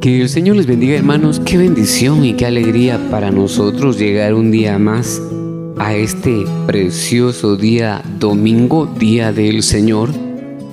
Que el Señor les bendiga hermanos, qué bendición y qué alegría para nosotros llegar un día más a este precioso día domingo, día del Señor,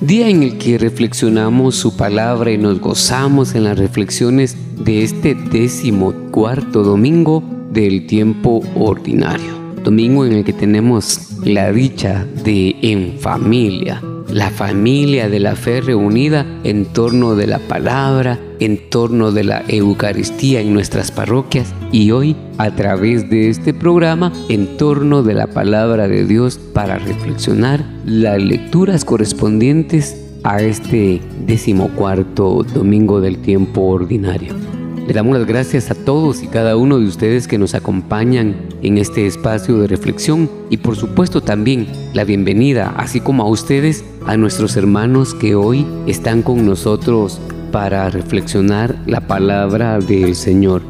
día en el que reflexionamos su palabra y nos gozamos en las reflexiones de este décimo cuarto domingo del tiempo ordinario, domingo en el que tenemos la dicha de en familia la familia de la fe reunida en torno de la palabra, en torno de la Eucaristía en nuestras parroquias y hoy a través de este programa en torno de la palabra de Dios para reflexionar las lecturas correspondientes a este decimocuarto domingo del tiempo ordinario. Le damos las gracias a todos y cada uno de ustedes que nos acompañan en este espacio de reflexión y por supuesto también la bienvenida, así como a ustedes, a nuestros hermanos que hoy están con nosotros para reflexionar la palabra del Señor.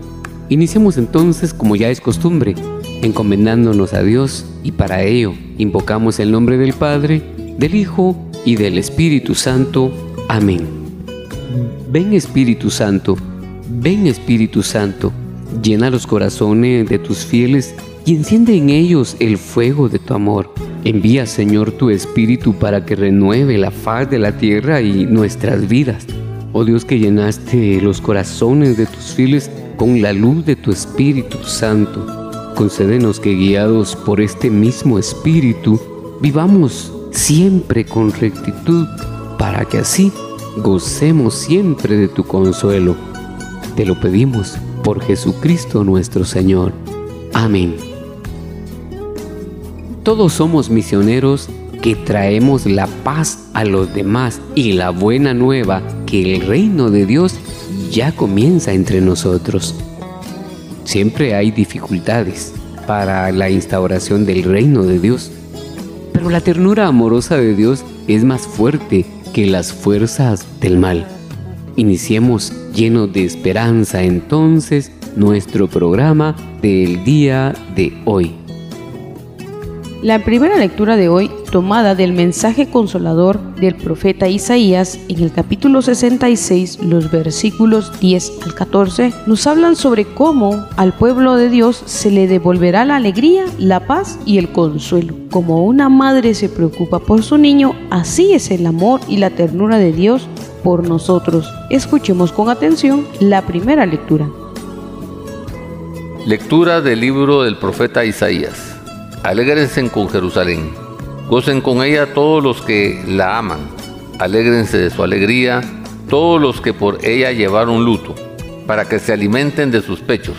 Iniciemos entonces, como ya es costumbre, encomendándonos a Dios y para ello invocamos el nombre del Padre, del Hijo y del Espíritu Santo. Amén. Ven Espíritu Santo, ven Espíritu Santo, llena los corazones de tus fieles y enciende en ellos el fuego de tu amor. Envía, Señor, tu Espíritu para que renueve la faz de la tierra y nuestras vidas. Oh Dios que llenaste los corazones de tus fieles con la luz de tu Espíritu Santo, concédenos que guiados por este mismo Espíritu vivamos siempre con rectitud para que así gocemos siempre de tu consuelo. Te lo pedimos por Jesucristo nuestro Señor. Amén. Todos somos misioneros que traemos la paz a los demás y la buena nueva que el reino de Dios ya comienza entre nosotros. Siempre hay dificultades para la instauración del reino de Dios, pero la ternura amorosa de Dios es más fuerte que las fuerzas del mal. Iniciemos llenos de esperanza entonces nuestro programa del día de hoy. La primera lectura de hoy, tomada del mensaje consolador del profeta Isaías en el capítulo 66, los versículos 10 al 14, nos hablan sobre cómo al pueblo de Dios se le devolverá la alegría, la paz y el consuelo. Como una madre se preocupa por su niño, así es el amor y la ternura de Dios por nosotros. Escuchemos con atención la primera lectura. Lectura del libro del profeta Isaías. Alégrense con Jerusalén, gocen con ella todos los que la aman, alégrense de su alegría todos los que por ella llevaron luto, para que se alimenten de sus pechos,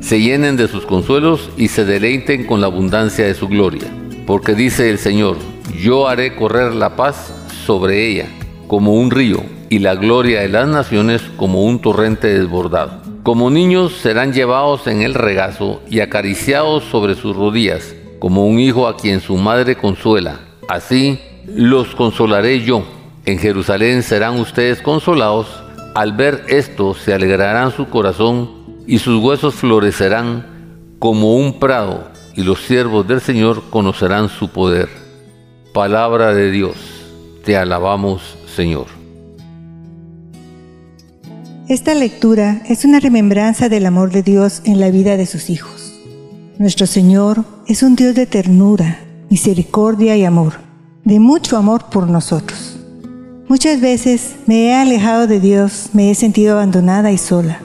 se llenen de sus consuelos y se deleiten con la abundancia de su gloria. Porque dice el Señor, yo haré correr la paz sobre ella como un río y la gloria de las naciones como un torrente desbordado. Como niños serán llevados en el regazo y acariciados sobre sus rodillas como un hijo a quien su madre consuela. Así los consolaré yo. En Jerusalén serán ustedes consolados. Al ver esto se alegrarán su corazón y sus huesos florecerán como un prado y los siervos del Señor conocerán su poder. Palabra de Dios, te alabamos Señor. Esta lectura es una remembranza del amor de Dios en la vida de sus hijos. Nuestro Señor es un Dios de ternura, misericordia y amor, de mucho amor por nosotros. Muchas veces me he alejado de Dios, me he sentido abandonada y sola.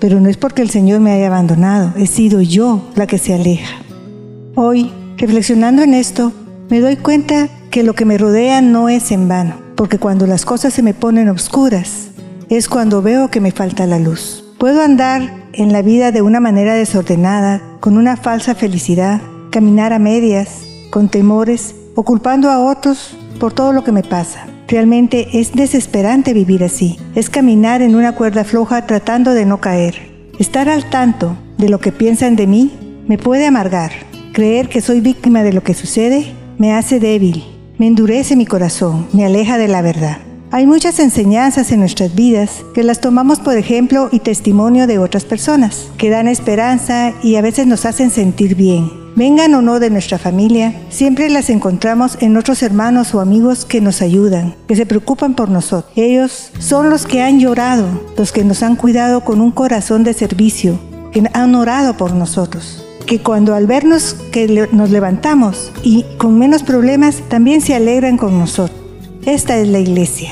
Pero no es porque el Señor me haya abandonado, he sido yo la que se aleja. Hoy Reflexionando en esto, me doy cuenta que lo que me rodea no es en vano, porque cuando las cosas se me ponen oscuras, es cuando veo que me falta la luz. Puedo andar en la vida de una manera desordenada, con una falsa felicidad, caminar a medias, con temores o culpando a otros por todo lo que me pasa. Realmente es desesperante vivir así. Es caminar en una cuerda floja tratando de no caer. Estar al tanto de lo que piensan de mí me puede amargar. Creer que soy víctima de lo que sucede me hace débil, me endurece mi corazón, me aleja de la verdad. Hay muchas enseñanzas en nuestras vidas que las tomamos por ejemplo y testimonio de otras personas, que dan esperanza y a veces nos hacen sentir bien. Vengan o no de nuestra familia, siempre las encontramos en otros hermanos o amigos que nos ayudan, que se preocupan por nosotros. Ellos son los que han llorado, los que nos han cuidado con un corazón de servicio, que han orado por nosotros que cuando al vernos que nos levantamos y con menos problemas, también se alegran con nosotros. Esta es la iglesia.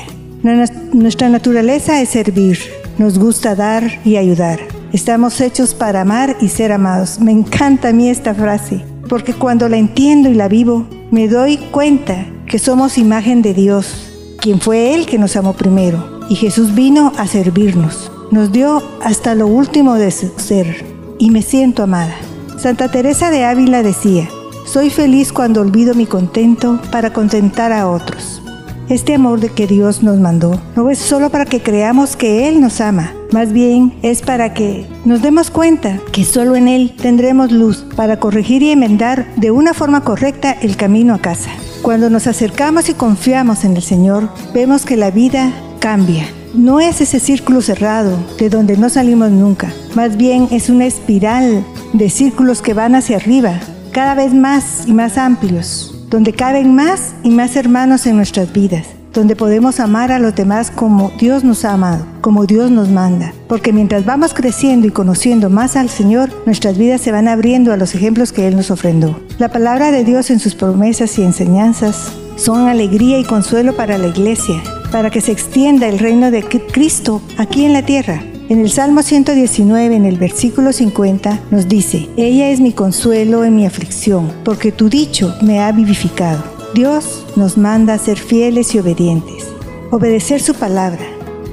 Nuestra naturaleza es servir, nos gusta dar y ayudar. Estamos hechos para amar y ser amados. Me encanta a mí esta frase, porque cuando la entiendo y la vivo, me doy cuenta que somos imagen de Dios, quien fue Él que nos amó primero. Y Jesús vino a servirnos. Nos dio hasta lo último de su ser. Y me siento amada. Santa Teresa de Ávila decía, soy feliz cuando olvido mi contento para contentar a otros. Este amor de que Dios nos mandó no es solo para que creamos que Él nos ama, más bien es para que nos demos cuenta que solo en Él tendremos luz para corregir y enmendar de una forma correcta el camino a casa. Cuando nos acercamos y confiamos en el Señor, vemos que la vida cambia. No es ese círculo cerrado de donde no salimos nunca, más bien es una espiral de círculos que van hacia arriba, cada vez más y más amplios donde caben más y más hermanos en nuestras vidas, donde podemos amar a los demás como Dios nos ha amado, como Dios nos manda. Porque mientras vamos creciendo y conociendo más al Señor, nuestras vidas se van abriendo a los ejemplos que Él nos ofrendó. La palabra de Dios en sus promesas y enseñanzas son alegría y consuelo para la iglesia, para que se extienda el reino de Cristo aquí en la tierra. En el Salmo 119, en el versículo 50, nos dice, Ella es mi consuelo en mi aflicción, porque tu dicho me ha vivificado. Dios nos manda a ser fieles y obedientes, obedecer su palabra,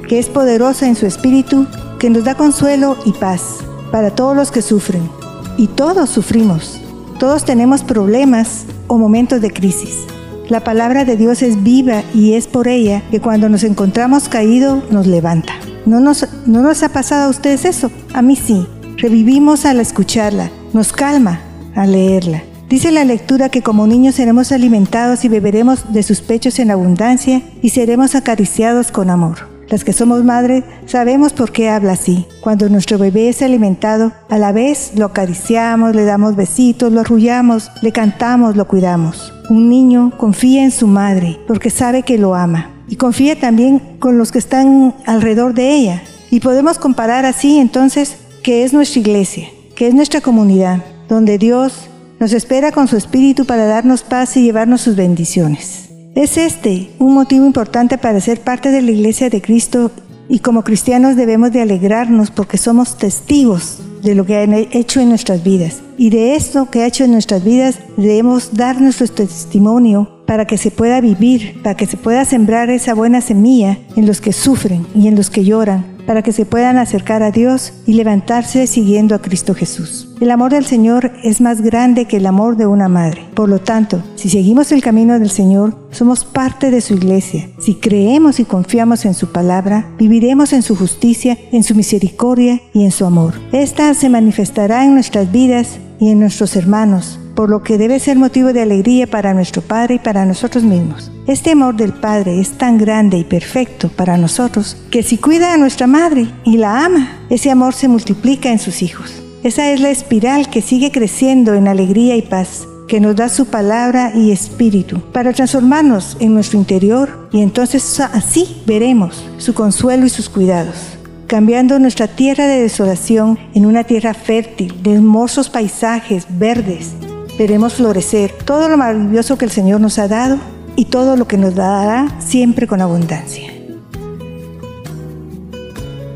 que es poderosa en su espíritu, que nos da consuelo y paz para todos los que sufren. Y todos sufrimos, todos tenemos problemas o momentos de crisis. La palabra de Dios es viva y es por ella que cuando nos encontramos caídos nos levanta. ¿No nos, ¿No nos ha pasado a ustedes eso? A mí sí. Revivimos al escucharla, nos calma al leerla. Dice la lectura que como niños seremos alimentados y beberemos de sus pechos en abundancia y seremos acariciados con amor. Las que somos madres sabemos por qué habla así. Cuando nuestro bebé es alimentado, a la vez lo acariciamos, le damos besitos, lo arrullamos, le cantamos, lo cuidamos. Un niño confía en su madre porque sabe que lo ama y confía también con los que están alrededor de ella. Y podemos comparar así entonces que es nuestra iglesia, que es nuestra comunidad, donde Dios nos espera con su espíritu para darnos paz y llevarnos sus bendiciones. Es este un motivo importante para ser parte de la iglesia de Cristo y como cristianos debemos de alegrarnos porque somos testigos de lo que ha hecho en nuestras vidas. Y de esto que ha hecho en nuestras vidas debemos dar nuestro testimonio para que se pueda vivir, para que se pueda sembrar esa buena semilla en los que sufren y en los que lloran, para que se puedan acercar a Dios y levantarse siguiendo a Cristo Jesús. El amor del Señor es más grande que el amor de una madre. Por lo tanto, si seguimos el camino del Señor, somos parte de su iglesia. Si creemos y confiamos en su palabra, viviremos en su justicia, en su misericordia y en su amor. Esta se manifestará en nuestras vidas y en nuestros hermanos, por lo que debe ser motivo de alegría para nuestro Padre y para nosotros mismos. Este amor del Padre es tan grande y perfecto para nosotros que si cuida a nuestra madre y la ama, ese amor se multiplica en sus hijos. Esa es la espiral que sigue creciendo en alegría y paz, que nos da su palabra y espíritu para transformarnos en nuestro interior y entonces así veremos su consuelo y sus cuidados cambiando nuestra tierra de desolación en una tierra fértil, de hermosos paisajes verdes, veremos florecer todo lo maravilloso que el Señor nos ha dado y todo lo que nos dará siempre con abundancia.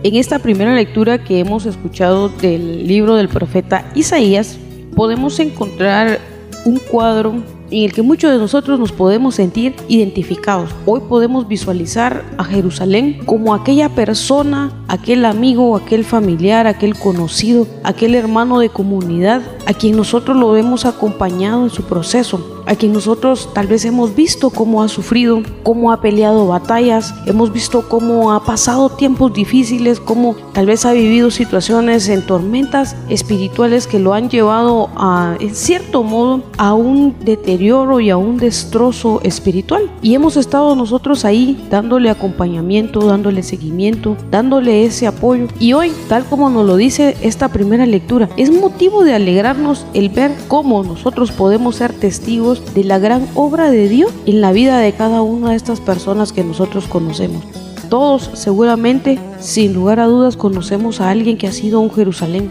En esta primera lectura que hemos escuchado del libro del profeta Isaías, podemos encontrar un cuadro en el que muchos de nosotros nos podemos sentir identificados. Hoy podemos visualizar a Jerusalén como aquella persona, aquel amigo, aquel familiar, aquel conocido, aquel hermano de comunidad a quien nosotros lo hemos acompañado en su proceso a quien nosotros tal vez hemos visto cómo ha sufrido, cómo ha peleado batallas, hemos visto cómo ha pasado tiempos difíciles, cómo tal vez ha vivido situaciones en tormentas espirituales que lo han llevado a, en cierto modo, a un deterioro y a un destrozo espiritual. Y hemos estado nosotros ahí dándole acompañamiento, dándole seguimiento, dándole ese apoyo. Y hoy, tal como nos lo dice esta primera lectura, es motivo de alegrarnos el ver cómo nosotros podemos ser testigos de la gran obra de Dios en la vida de cada una de estas personas que nosotros conocemos. Todos seguramente, sin lugar a dudas, conocemos a alguien que ha sido un Jerusalén,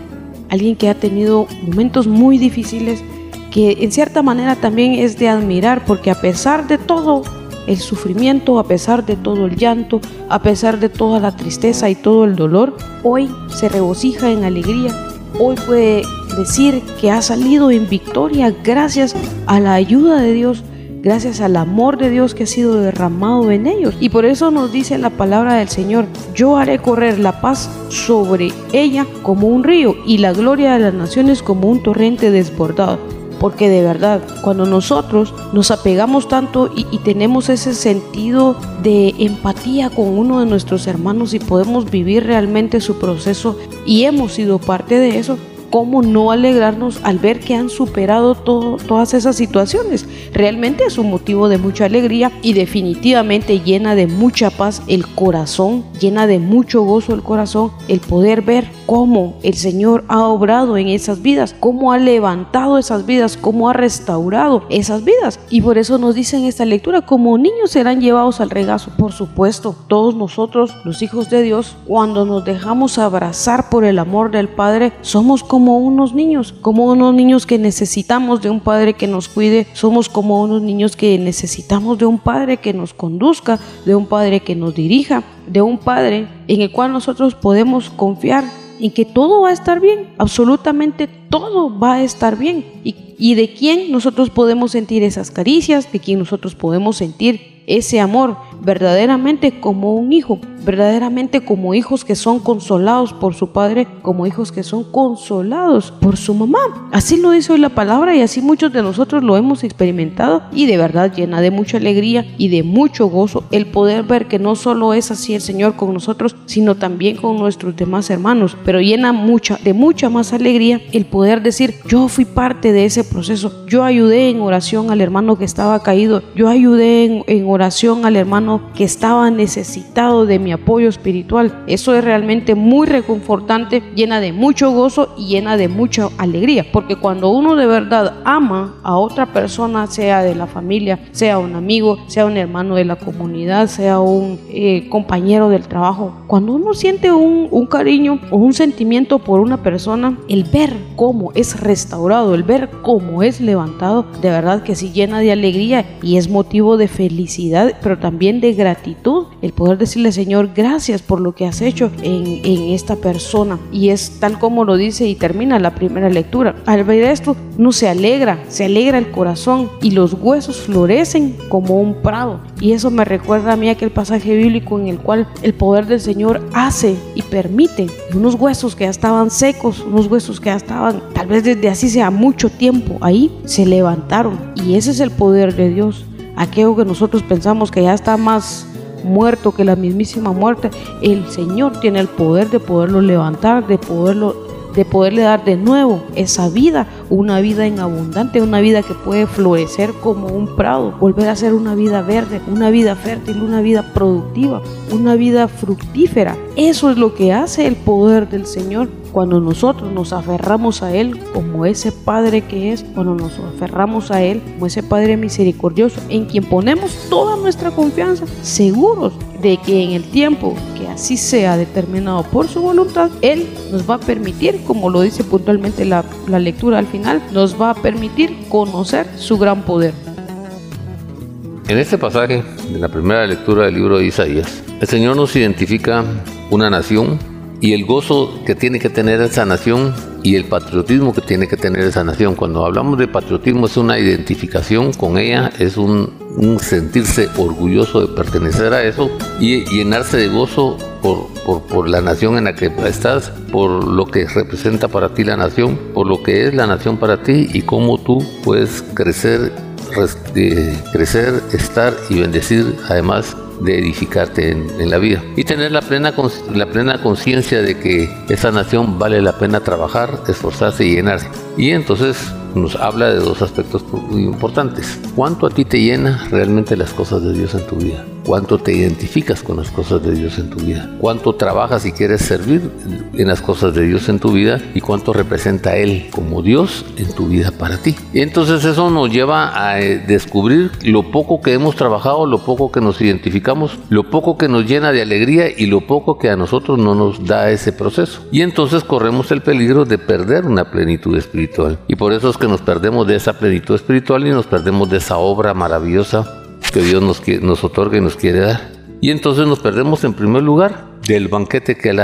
alguien que ha tenido momentos muy difíciles, que en cierta manera también es de admirar, porque a pesar de todo el sufrimiento, a pesar de todo el llanto, a pesar de toda la tristeza y todo el dolor, hoy se regocija en alegría, hoy puede decir que ha salido en victoria gracias a la ayuda de Dios, gracias al amor de Dios que ha sido derramado en ellos. Y por eso nos dice la palabra del Señor, yo haré correr la paz sobre ella como un río y la gloria de las naciones como un torrente desbordado. Porque de verdad, cuando nosotros nos apegamos tanto y, tenemos ese sentido de empatía con uno de nuestros hermanos y podemos vivir realmente su proceso y hemos sido parte de eso, ¿cómo no alegrarnos al ver que han superado todas esas situaciones? Realmente es un motivo de mucha alegría y definitivamente llena de mucha paz el corazón, llena de mucho gozo el corazón, el poder ver cómo el Señor ha obrado en esas vidas, cómo ha levantado esas vidas, cómo ha restaurado esas vidas. Y por eso nos dice esta lectura, como niños serán llevados al regazo. Por supuesto, todos nosotros, los hijos de Dios, cuando nos dejamos abrazar por el amor del Padre, somos como unos niños, como unos niños que necesitamos de un padre que nos cuide, somos como unos niños que necesitamos de un padre que nos conduzca, de un padre que nos dirija, de un padre en el cual nosotros podemos confiar en que todo va a estar bien, absolutamente todo va a estar bien. Y, y de quién nosotros podemos sentir esas caricias, de quién nosotros podemos sentir ese amor verdaderamente como un hijo, verdaderamente como hijos que son consolados por su padre, como hijos que son consolados por su mamá. Así lo dice hoy la palabra y así muchos de nosotros lo hemos experimentado y de verdad llena de mucha alegría y de mucho gozo el poder ver que no solo es así el Señor con nosotros, sino también con nuestros demás hermanos, pero llena mucha de mucha más alegría el poder decir, yo fui parte de ese proceso, yo ayudé en oración al hermano que estaba caído, yo ayudé en, en oración al hermano que estaba necesitado de mi apoyo espiritual. Eso es realmente muy reconfortante, llena de mucho gozo y llena de mucha alegría, porque cuando uno de verdad ama a otra persona, sea de la familia, sea un amigo, sea un hermano de la comunidad, sea un eh, compañero del trabajo, cuando uno siente un, un cariño o un sentimiento por una persona, el ver cómo es restaurado, el ver cómo es levantado, de verdad que sí llena de alegría y es motivo de felicidad, pero también de gratitud, el poder decirle Señor, gracias por lo que has hecho en, en esta persona. Y es tal como lo dice y termina la primera lectura. Al ver esto, no se alegra, se alegra el corazón y los huesos florecen como un prado. Y eso me recuerda a mí aquel pasaje bíblico en el cual el poder del Señor hace y permite unos huesos que ya estaban secos, unos huesos que ya estaban tal vez desde así sea mucho tiempo ahí, se levantaron. Y ese es el poder de Dios aquello que nosotros pensamos que ya está más muerto que la mismísima muerte, el Señor tiene el poder de poderlo levantar, de poderlo de poderle dar de nuevo esa vida, una vida en abundante, una vida que puede florecer como un prado, volver a ser una vida verde, una vida fértil, una vida productiva, una vida fructífera. Eso es lo que hace el poder del Señor cuando nosotros nos aferramos a Él como ese Padre que es, cuando nos aferramos a Él como ese Padre misericordioso, en quien ponemos toda nuestra confianza, seguros de que en el tiempo que así sea determinado por su voluntad, Él nos va a permitir, como lo dice puntualmente la, la lectura al final, nos va a permitir conocer su gran poder. En este pasaje de la primera lectura del libro de Isaías, el Señor nos identifica una nación y el gozo que tiene que tener esa nación y el patriotismo que tiene que tener esa nación. Cuando hablamos de patriotismo es una identificación con ella, es un, sentirse orgulloso de pertenecer a eso y llenarse de gozo por, por, por, la nación en la que estás, por lo que representa para ti la nación, por lo que es la nación para ti y cómo tú puedes crecer, crecer, estar y bendecir además de edificarte en, la vida y tener la plena, la plena conciencia de que esa nación vale la pena trabajar, esforzarse y llenarse. Y entonces nos habla de dos aspectos muy importantes. ¿Cuánto a ti te llena realmente las cosas de Dios en tu vida? ¿Cuánto te identificas con las cosas de Dios en tu vida? ¿Cuánto trabajas y quieres servir en las cosas de Dios en tu vida? ¿Y cuánto representa Él como Dios en tu vida para ti? Y entonces eso nos lleva a eh, descubrir lo poco que hemos trabajado, lo poco que nos identificamos, lo poco que nos llena de alegría y lo poco que a nosotros no nos da ese proceso. Y entonces corremos el peligro de perder una plenitud espiritual. Y por eso es que nos perdemos de esa plenitud espiritual y nos perdemos de esa obra maravillosa que Dios nos, nos otorga y nos quiere dar. Y entonces nos perdemos en primer lugar del banquete que Él,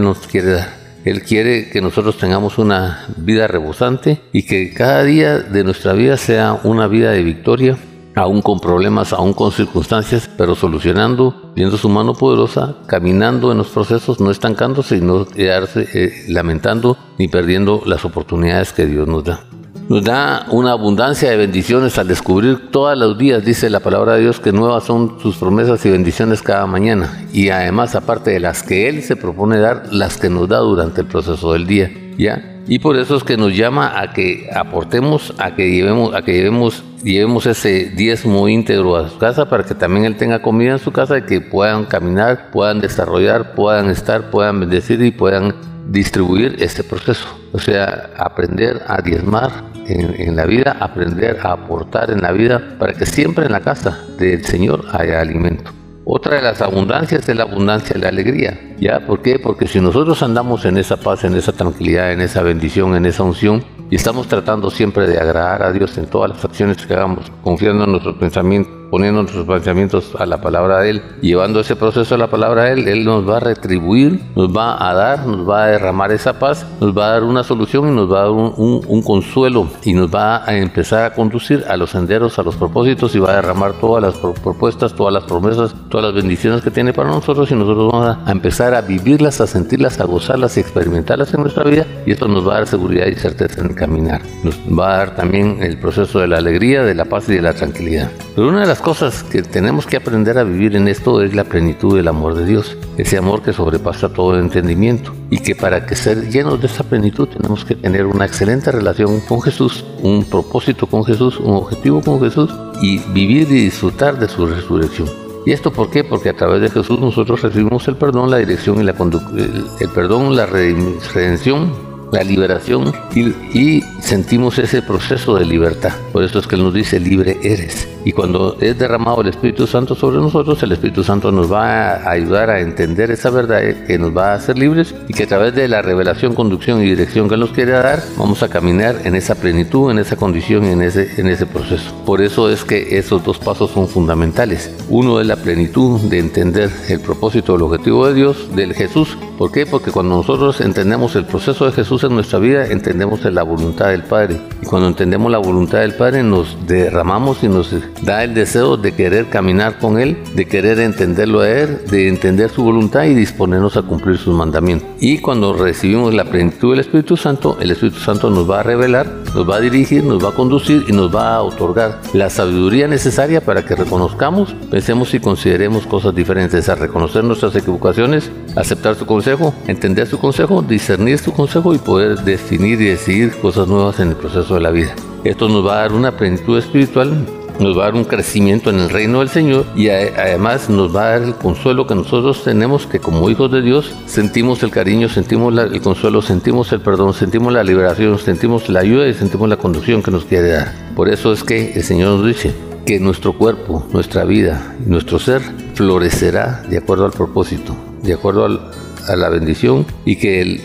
nos quiere dar. Él quiere que nosotros tengamos una vida rebosante y que cada día de nuestra vida sea una vida de victoria, aún con problemas, aún con circunstancias, pero solucionando, viendo su mano poderosa, caminando en los procesos, no estancándose y no quedarse eh, lamentando ni perdiendo las oportunidades que Dios nos da. Nos da una abundancia de bendiciones al descubrir todos los días, dice la palabra de Dios, que nuevas son sus promesas y bendiciones cada mañana. Y además, aparte de las que Él se propone dar, las que nos da durante el proceso del día. ¿Ya? Y por eso es que nos llama a que aportemos, a que llevemos, a que llevemos, llevemos ese diezmo íntegro a su casa para que también él tenga comida en su casa y que puedan caminar, puedan desarrollar, puedan estar, puedan bendecir y puedan distribuir este proceso. O sea, aprender a diezmar en, la vida, aprender a aportar en la vida para que siempre en la casa del Señor haya alimento. Otra de las abundancias es la abundancia de la alegría. ¿Ya? ¿Por qué? Porque si nosotros andamos en esa paz, en esa tranquilidad, en esa bendición, en esa unción, y estamos tratando siempre de agradar a Dios en todas las acciones que hagamos, confiando en nuestros pensamientos, poniendo nuestros pensamientos a la palabra de Él, llevando ese proceso a la palabra de Él, Él nos va a retribuir, nos va a dar, nos va a derramar esa paz, nos va a dar una solución y nos va a dar un, consuelo y nos va a empezar a conducir a los senderos, a los propósitos y va a derramar todas las propuestas, todas las promesas, todas las bendiciones que tiene para nosotros y nosotros vamos a empezar a vivirlas, a sentirlas, a gozarlas y experimentarlas en nuestra vida y esto nos va a dar seguridad y certeza en caminar. Nos va a dar también el proceso de la alegría, de la paz y de la tranquilidad. Pero una de las cosas que tenemos que aprender a vivir en esto es la plenitud del amor de Dios, ese amor que sobrepasa todo el entendimiento y que para que ser llenos de esa plenitud tenemos que tener una excelente relación con Jesús, un propósito con Jesús, un objetivo con Jesús y vivir y disfrutar de su resurrección. ¿Y esto por qué? Porque a través de Jesús nosotros recibimos el perdón, la dirección y la el, el perdón, la redención la liberación y, sentimos ese proceso de libertad. Por eso es que Él nos dice, libre eres. Y cuando es derramado el Espíritu Santo sobre nosotros, el Espíritu Santo nos va a ayudar a entender esa verdad que nos va a hacer libres y que a través de la revelación, conducción y dirección que Él nos quiere dar, vamos a caminar en esa plenitud, en esa condición y en ese, en ese proceso. Por eso es que esos dos pasos son fundamentales. Uno es la plenitud de entender el propósito, el objetivo de Dios, del Jesús. ¿Por qué? Porque cuando nosotros entendemos el proceso de Jesús en nuestra vida, entendemos la voluntad del Padre. Y cuando entendemos la voluntad del Padre, nos derramamos y nos da el deseo de querer caminar con Él, de querer entenderlo a Él, de entender su voluntad y disponernos a cumplir sus mandamientos. Y cuando recibimos la plenitud del Espíritu Santo, el Espíritu Santo nos va a revelar, nos va a dirigir, nos va a conducir y nos va a otorgar la sabiduría necesaria para que reconozcamos, pensemos y consideremos cosas diferentes, a reconocer nuestras equivocaciones, aceptar su consejo, entender su consejo, discernir su consejo y poder definir y decidir cosas nuevas en el proceso de la vida. Esto nos va a dar una plenitud espiritual nos va a dar un crecimiento en el reino del Señor y además nos va a dar el consuelo que nosotros tenemos, que como hijos de Dios sentimos el cariño, sentimos el consuelo, sentimos el perdón, sentimos la liberación, sentimos la ayuda y sentimos la conducción que nos quiere dar. Por eso es que el Señor nos dice que nuestro cuerpo, nuestra vida nuestro ser florecerá de acuerdo al propósito, de acuerdo al, a la bendición y que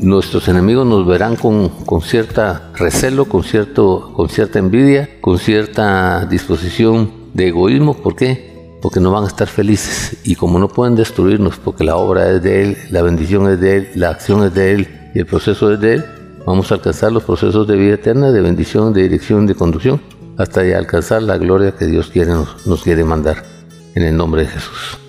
nuestros enemigos nos verán con, con cierta recelo, con, cierto, con cierta envidia, con cierta disposición de egoísmo. ¿Por qué? porque no van a estar felices. Y como no pueden destruirnos, porque la obra es de Él, la bendición es de Él, la acción es de Él y el proceso es de Él, vamos a alcanzar los procesos de vida eterna, de bendición, de dirección, de conducción, hasta alcanzar la gloria que Dios quiere, nos quiere mandar. En el nombre de Jesús.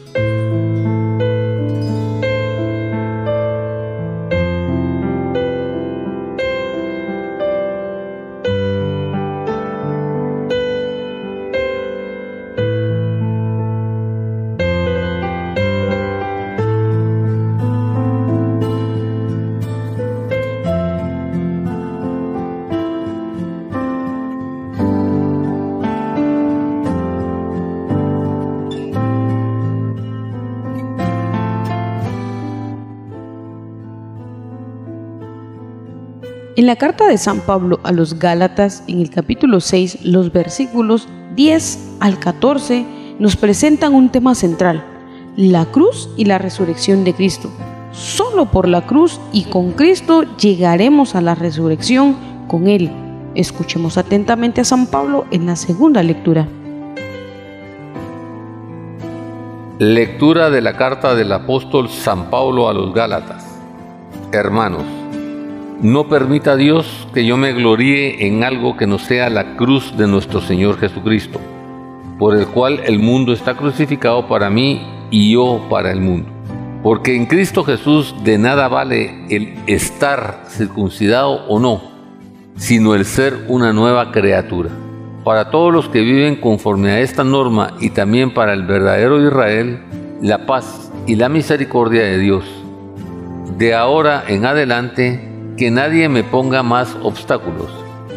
En la carta de San Pablo a los Gálatas, en el capítulo 6, los versículos 10 al 14, nos presentan un tema central, la cruz y la resurrección de Cristo. Solo por la cruz y con Cristo llegaremos a la resurrección con Él. Escuchemos atentamente a San Pablo en la segunda lectura. Lectura de la carta del apóstol San Pablo a los Gálatas. Hermanos, no permita Dios que yo me gloríe en algo que no sea la cruz de nuestro Señor Jesucristo, por el cual el mundo está crucificado para mí y yo para el mundo. Porque en Cristo Jesús de nada vale el estar circuncidado o no, sino el ser una nueva criatura. Para todos los que viven conforme a esta norma y también para el verdadero Israel, la paz y la misericordia de Dios. De ahora en adelante, que nadie me ponga más obstáculos,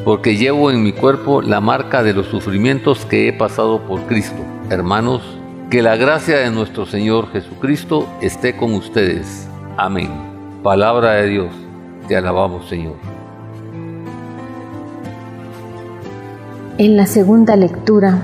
porque llevo en mi cuerpo la marca de los sufrimientos que he pasado por Cristo. Hermanos, que la gracia de nuestro Señor Jesucristo esté con ustedes. Amén. Palabra de Dios, te alabamos Señor. En la segunda lectura,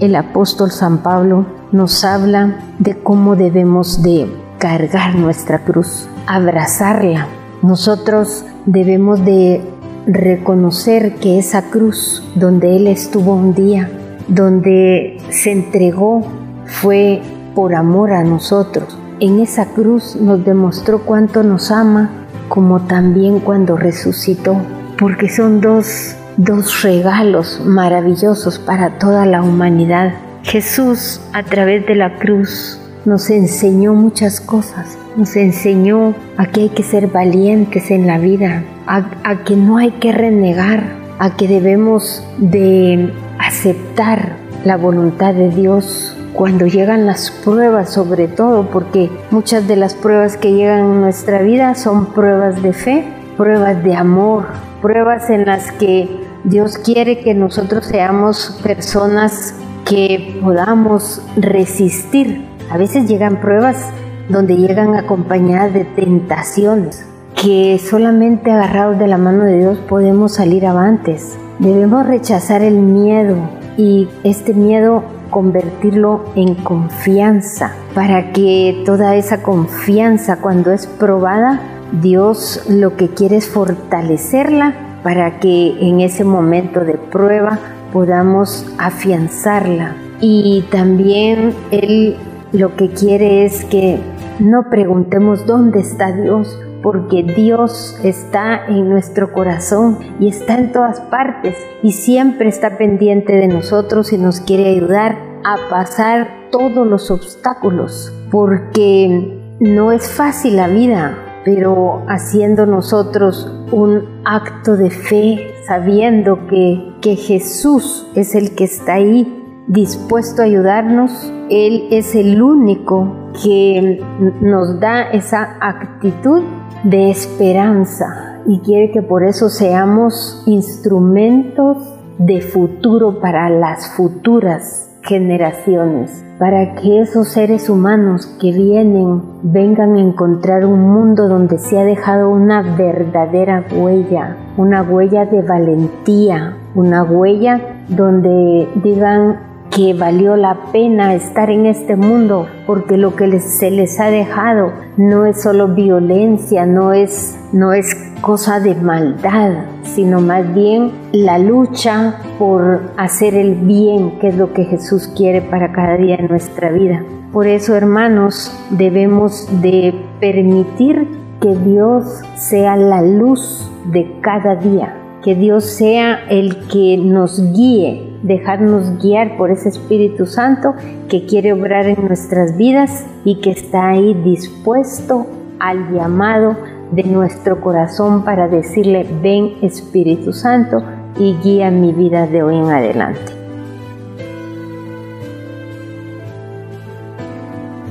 el apóstol San Pablo nos habla de cómo debemos de cargar nuestra cruz, abrazarla nosotros debemos de reconocer que esa cruz donde Él estuvo un día, donde se entregó, fue por amor a nosotros. En esa cruz nos demostró cuánto nos ama, como también cuando resucitó, porque son dos, dos regalos maravillosos para toda la humanidad. Jesús a través de la cruz nos enseñó muchas cosas. Nos enseñó a que hay que ser valientes en la vida, a, que no hay que renegar, a que debemos de aceptar la voluntad de Dios cuando llegan las pruebas sobre todo, porque muchas de las pruebas que llegan en nuestra vida son pruebas de fe, pruebas de amor, pruebas en las que Dios quiere que nosotros seamos personas que podamos resistir a veces llegan pruebas donde llegan acompañadas de tentaciones, que solamente agarrados de la mano de Dios podemos salir avantes. Debemos rechazar el miedo y este miedo convertirlo en confianza, para que toda esa confianza cuando es probada, Dios lo que quiere es fortalecerla para que en ese momento de prueba podamos afianzarla. Y también Él lo que quiere es que no preguntemos dónde está Dios, porque Dios está en nuestro corazón y está en todas partes y siempre está pendiente de nosotros y nos quiere ayudar a pasar todos los obstáculos, porque no es fácil la vida, pero haciendo nosotros un acto de fe, sabiendo que, que Jesús es el que está ahí dispuesto a ayudarnos. Él es el único que nos da esa actitud de esperanza y quiere que por eso seamos instrumentos de futuro para las futuras generaciones, para que esos seres humanos que vienen vengan a encontrar un mundo donde se ha dejado una verdadera huella, una huella de valentía, una huella donde digan que valió la pena estar en este mundo porque lo que se les ha dejado no es solo violencia, no es, no es cosa de maldad, sino más bien la lucha por hacer el bien, que es lo que Jesús quiere para cada día en nuestra vida. Por eso, hermanos, debemos de permitir que Dios sea la luz de cada día, que Dios sea el que nos guíe, dejarnos guiar por ese Espíritu Santo que quiere obrar en nuestras vidas y que está ahí dispuesto al llamado de nuestro corazón para decirle, ven Espíritu Santo y guía mi vida de hoy en adelante.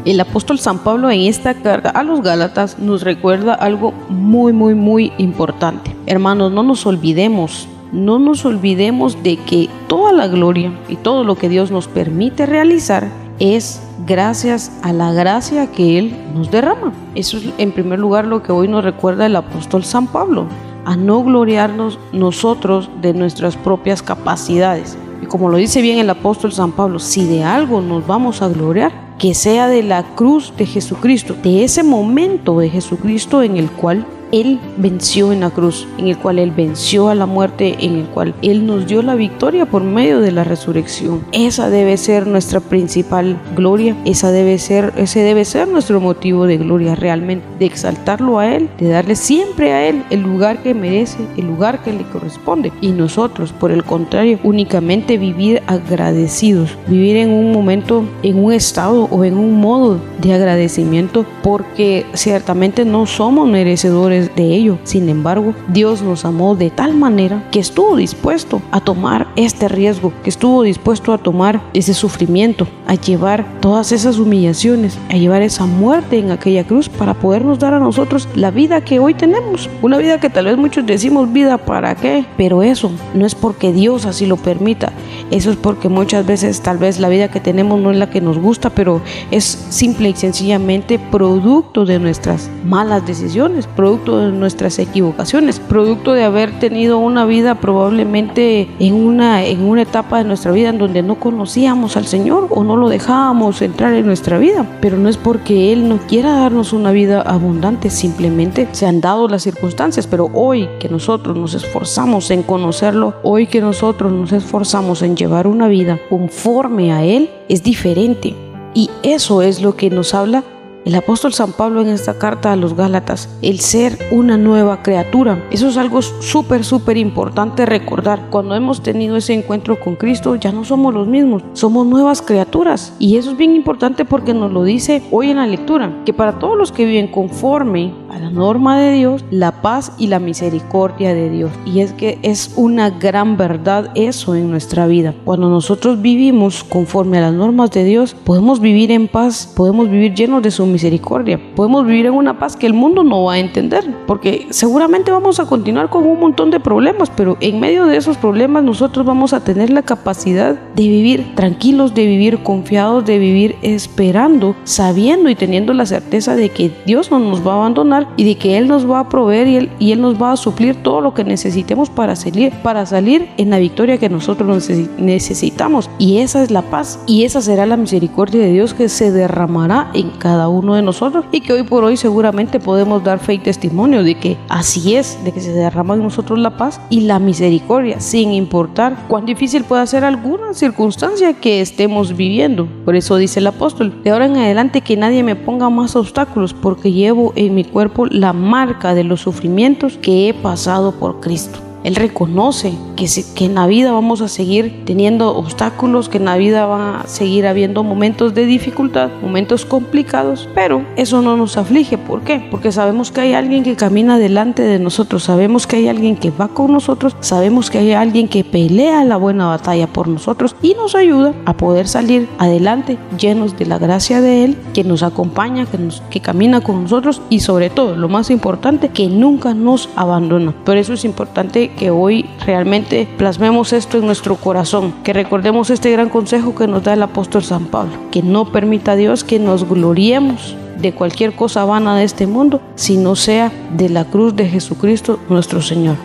El apóstol San Pablo en esta carta a los Gálatas nos recuerda algo muy, muy, muy importante. Hermanos, no nos olvidemos, no nos olvidemos de que toda la gloria y todo lo que Dios nos permite realizar es gracias a la gracia que Él nos derrama. Eso es en primer lugar lo que hoy nos recuerda el apóstol San Pablo, a no gloriarnos nosotros de nuestras propias capacidades. Y como lo dice bien el apóstol San Pablo, si de algo nos vamos a gloriar, que sea de la cruz de Jesucristo, de ese momento de Jesucristo en el cual él venció en la cruz, en el cual Él venció a la muerte, en el cual Él nos dio la victoria por medio de la resurrección. Esa debe ser nuestra principal gloria, esa debe ser, ese debe ser nuestro motivo de gloria realmente, de exaltarlo a Él, de darle siempre a Él el lugar que merece, el lugar que le corresponde. Y nosotros, por el contrario, únicamente vivir agradecidos, vivir en un momento, en un estado o en un modo de agradecimiento, porque ciertamente no somos merecedores de ello. Sin embargo, Dios nos amó de tal manera que estuvo dispuesto a tomar este riesgo, que estuvo dispuesto a tomar ese sufrimiento, a llevar todas esas humillaciones, a llevar esa muerte en aquella cruz para podernos dar a nosotros la vida que hoy tenemos. Una vida que tal vez muchos decimos vida para qué, pero eso no es porque Dios así lo permita, eso es porque muchas veces tal vez la vida que tenemos no es la que nos gusta, pero es simple y sencillamente producto de nuestras malas decisiones, producto de nuestras equivocaciones, producto de haber tenido una vida probablemente en una, en una etapa de nuestra vida en donde no conocíamos al Señor o no lo dejábamos entrar en nuestra vida. Pero no es porque Él no quiera darnos una vida abundante, simplemente se han dado las circunstancias. Pero hoy que nosotros nos esforzamos en conocerlo, hoy que nosotros nos esforzamos en llevar una vida conforme a Él, es diferente. Y eso es lo que nos habla el apóstol San Pablo en esta carta a los Gálatas, el ser una nueva criatura. Eso es algo súper, súper importante recordar. Cuando hemos tenido ese encuentro con Cristo, ya no somos los mismos, somos nuevas criaturas. Y eso es bien importante porque nos lo dice hoy en la lectura, que para todos los que viven conforme a la norma de Dios, la paz y la misericordia de Dios. Y es que es una gran verdad eso en nuestra vida. Cuando nosotros vivimos conforme a las normas de Dios, podemos vivir en paz, podemos vivir llenos de su misericordia. Podemos vivir en una paz que el mundo no va a entender, porque seguramente vamos a continuar con un montón de problemas, pero en medio de esos problemas nosotros vamos a tener la capacidad de vivir tranquilos, de vivir confiados, de vivir esperando, sabiendo y teniendo la certeza de que Dios no nos va a abandonar y de que Él nos va a proveer y Él, y él nos va a suplir todo lo que necesitemos para salir, para salir en la victoria que nosotros necesitamos. Y esa es la paz y esa será la misericordia de Dios que se derramará en cada uno de nosotros y que hoy por hoy seguramente podemos dar fe y testimonio de que así es, de que se derrama en nosotros la paz y la misericordia, sin importar cuán difícil pueda ser alguna circunstancia que estemos viviendo. Por eso dice el apóstol, de ahora en adelante que nadie me ponga más obstáculos porque llevo en mi cuerpo la marca de los sufrimientos que he pasado por Cristo. Él reconoce que, en la vida vamos a seguir teniendo obstáculos, que en la vida va a seguir habiendo momentos de dificultad, momentos complicados, pero eso no nos aflige. ¿Por qué? Porque sabemos que hay alguien que camina delante de nosotros, sabemos que hay alguien que va con nosotros, sabemos que hay alguien que pelea la buena batalla por nosotros y nos ayuda a poder salir adelante llenos de la gracia de Él, que nos acompaña, que, nos, que camina con nosotros y sobre todo, lo más importante, que nunca nos abandona. Por eso es importante que hoy realmente plasmemos esto en nuestro corazón, que recordemos este gran consejo que nos da el apóstol San Pablo, que no permita Dios que nos gloriemos de cualquier cosa vana de este mundo, sino sea de la cruz de Jesucristo nuestro Señor.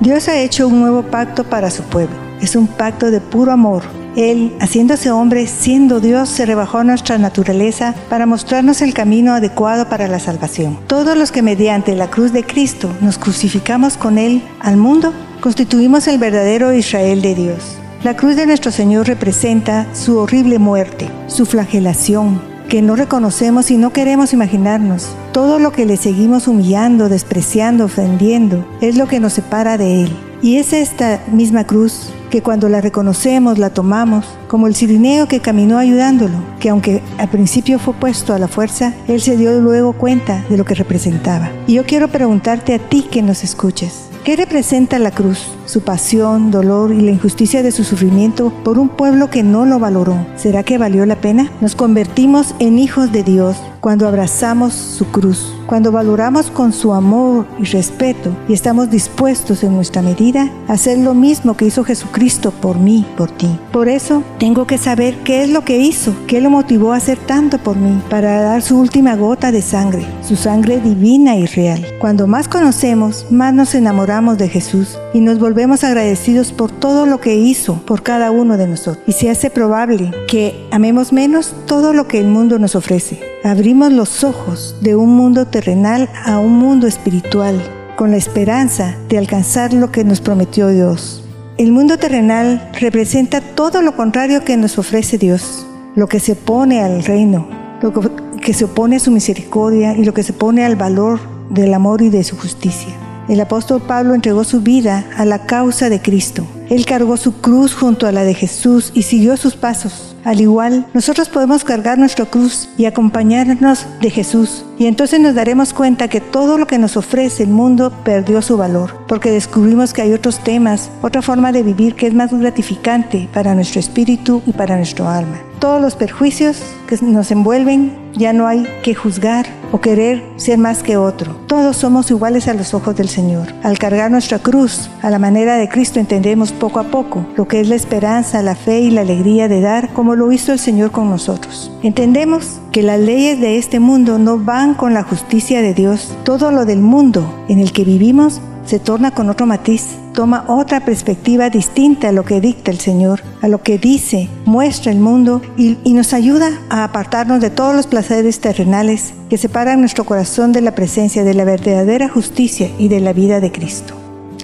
Dios ha hecho un nuevo pacto para su pueblo. Es un pacto de puro amor. Él, haciéndose hombre, siendo Dios, se rebajó a nuestra naturaleza para mostrarnos el camino adecuado para la salvación. Todos los que mediante la cruz de Cristo nos crucificamos con Él al mundo, constituimos el verdadero Israel de Dios. La cruz de nuestro Señor representa su horrible muerte, su flagelación, que no reconocemos y no queremos imaginarnos. Todo lo que le seguimos humillando, despreciando, ofendiendo, es lo que nos separa de Él. Y es esta misma cruz que cuando la reconocemos, la tomamos, como el sirineo que caminó ayudándolo, que aunque al principio fue puesto a la fuerza, él se dio luego cuenta de lo que representaba. Y yo quiero preguntarte a ti que nos escuches, ¿qué representa la cruz? Su pasión, dolor y la injusticia de su sufrimiento por un pueblo que no lo valoró. ¿Será que valió la pena? Nos convertimos en hijos de Dios cuando abrazamos su cruz, cuando valoramos con su amor y respeto y estamos dispuestos en nuestra medida a hacer lo mismo que hizo Jesucristo por mí, por ti. Por eso tengo que saber qué es lo que hizo, qué lo motivó a hacer tanto por mí, para dar su última gota de sangre, su sangre divina y real. Cuando más conocemos, más nos enamoramos de Jesús y nos volvemos agradecidos por todo lo que hizo por cada uno de nosotros. Y se hace probable que amemos menos todo lo que el mundo nos ofrece abrimos los ojos de un mundo terrenal a un mundo espiritual, con la esperanza de alcanzar lo que nos prometió Dios. El mundo terrenal representa todo lo contrario que nos ofrece Dios, lo que se opone al reino, lo que se opone a su misericordia y lo que se opone al valor del amor y de su justicia. El apóstol Pablo entregó su vida a la causa de Cristo. Él cargó su cruz junto a la de Jesús y siguió sus pasos. Al igual, nosotros podemos cargar nuestra cruz y acompañarnos de Jesús. Y entonces nos daremos cuenta que todo lo que nos ofrece el mundo perdió su valor, porque descubrimos que hay otros temas, otra forma de vivir que es más gratificante para nuestro espíritu y para nuestro alma. Todos los perjuicios que nos envuelven ya no hay que juzgar o querer ser más que otro. Todos somos iguales a los ojos del Señor. Al cargar nuestra cruz a la manera de Cristo entendemos poco a poco lo que es la esperanza, la fe y la alegría de dar como lo hizo el Señor con nosotros. Entendemos que las leyes de este mundo no van con la justicia de Dios. Todo lo del mundo en el que vivimos se torna con otro matiz, toma otra perspectiva distinta a lo que dicta el Señor, a lo que dice, muestra el mundo y, y, nos ayuda a apartarnos de todos los placeres terrenales que separan nuestro corazón de la presencia de la verdadera justicia y de la vida de Cristo.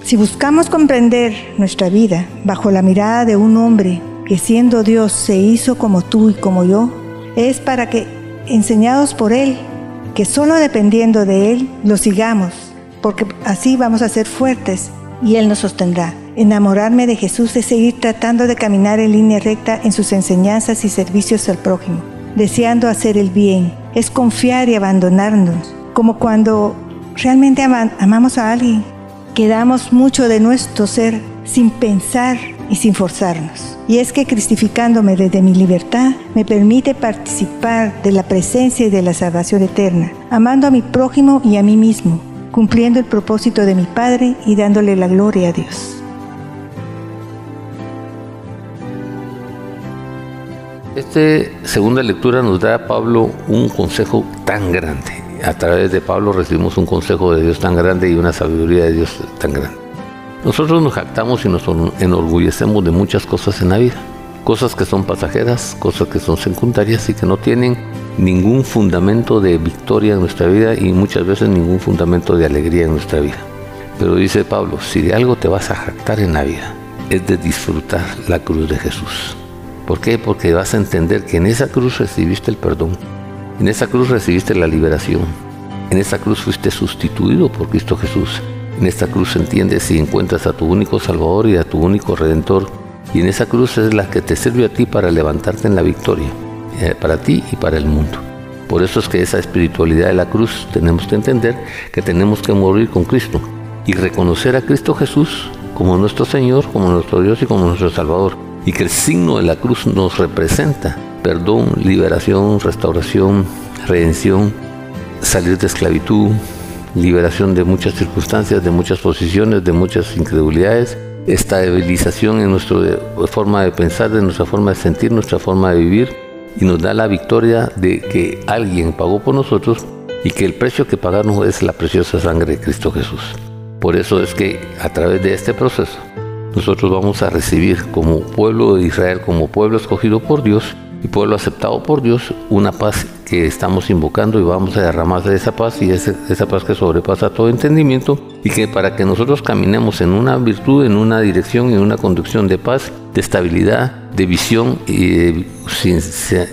Si buscamos comprender nuestra vida bajo la mirada de un hombre que siendo Dios se hizo como tú y como yo, es para que, enseñados por Él, que solo dependiendo de Él, lo sigamos, porque así vamos a ser fuertes y Él nos sostendrá. Enamorarme de Jesús es seguir tratando de caminar en línea recta en sus enseñanzas y servicios al prójimo, deseando hacer el bien. Es confiar y abandonarnos, como cuando realmente amamos a alguien, que damos mucho de nuestro ser sin pensar y sin forzarnos. Y es que cristificándome desde mi libertad me permite participar de la presencia y de la salvación eterna, amando a mi prójimo y a mí mismo, cumpliendo el propósito de mi Padre y dándole la gloria a Dios. Esta segunda lectura nos da a Pablo un consejo tan grande. A través de Pablo recibimos un consejo de Dios tan grande y una sabiduría de Dios tan grande. Nosotros nos jactamos y nos enorgullecemos de muchas cosas en la vida. Cosas que son pasajeras, cosas que son secundarias y que no tienen ningún fundamento de victoria en nuestra vida y muchas veces ningún fundamento de alegría en nuestra vida. Pero dice Pablo, si de algo te vas a jactar en la vida, es de disfrutar la cruz de Jesús. ¿Por qué? Porque vas a entender que en esa cruz recibiste el perdón, en esa cruz recibiste la liberación, en esa cruz fuiste sustituido por Cristo Jesús en esta cruz entiendes si encuentras a tu único Salvador y a tu único Redentor. Y en esa cruz es la que te sirve a ti para levantarte en la victoria, eh, para ti y para el mundo. Por eso es que esa espiritualidad de la cruz tenemos que entender que tenemos que morir con Cristo y reconocer a Cristo Jesús como nuestro Señor, como nuestro Dios y como nuestro Salvador. Y que el signo de la cruz nos representa perdón, liberación, restauración, redención, salir de esclavitud, liberación de muchas circunstancias, de muchas posiciones, de muchas incredulidades, estabilización en nuestra forma de pensar, de nuestra forma de sentir, nuestra forma de vivir y nos da la victoria de que alguien pagó por nosotros y que el precio que pagamos es la preciosa sangre de Cristo Jesús. Por eso es que a través de este proceso nosotros vamos a recibir como pueblo de Israel, como pueblo escogido por Dios y pueblo aceptado por Dios, una paz que estamos invocando y vamos a derramar de esa paz y esa paz que sobrepasa todo entendimiento y que para que nosotros caminemos en una virtud, en una dirección, en una conducción de paz, de estabilidad, de visión y de,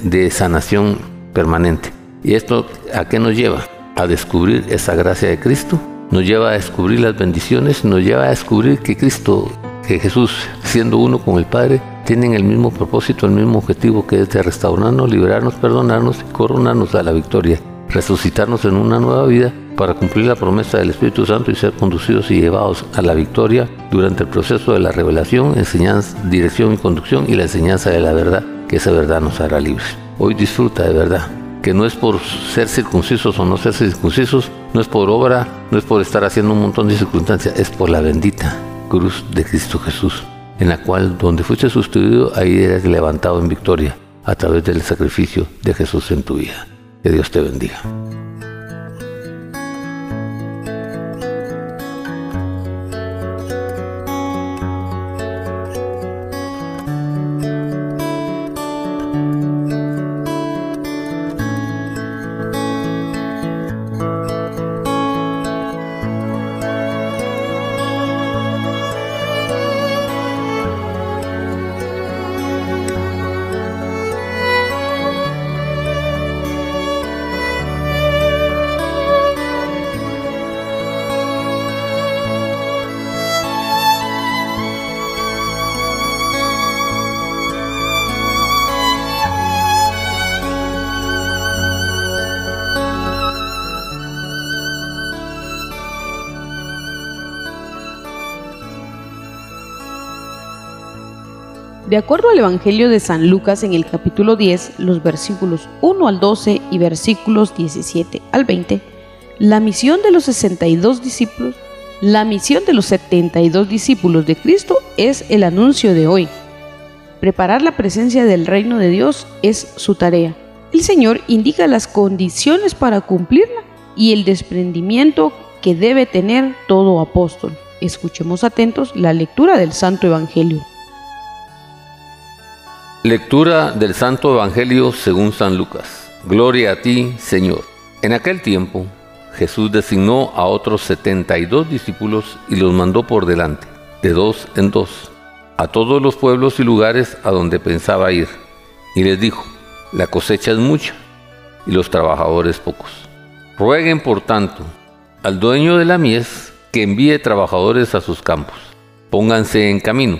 de sanación permanente. ¿Y esto a qué nos lleva? A descubrir esa gracia de Cristo, nos lleva a descubrir las bendiciones, nos lleva a descubrir que Cristo que Jesús, siendo uno con el Padre, tienen el mismo propósito, el mismo objetivo que es de restaurarnos, liberarnos, perdonarnos y coronarnos a la victoria, resucitarnos en una nueva vida para cumplir la promesa del Espíritu Santo y ser conducidos y llevados a la victoria durante el proceso de la revelación, enseñanza, dirección y conducción y la enseñanza de la verdad, que esa verdad nos hará libres. Hoy disfruta de verdad, que no es por ser circuncisos o no ser circuncisos, no es por obra, no es por estar haciendo un montón de circunstancias, es por la bendita cruz de Cristo Jesús, en la cual donde fuiste sustituido, ahí eres levantado en victoria a través del sacrificio de Jesús en tu vida. Que Dios te bendiga. De acuerdo al Evangelio de San Lucas en el capítulo 10, los versículos 1 al 12 y versículos 17 al 20, la misión de los 62 discípulos, la misión de los 72 discípulos de Cristo es el anuncio de hoy. Preparar la presencia del reino de Dios es su tarea. El Señor indica las condiciones para cumplirla y el desprendimiento que debe tener todo apóstol. Escuchemos atentos la lectura del Santo Evangelio. Lectura del Santo Evangelio según San Lucas. Gloria a ti, Señor. En aquel tiempo, Jesús designó a otros setenta y dos discípulos y los mandó por delante, de dos en dos, a todos los pueblos y lugares a donde pensaba ir. Y les dijo, la cosecha es mucha y los trabajadores pocos. Rueguen, por tanto, al dueño de la mies que envíe trabajadores a sus campos. Pónganse en camino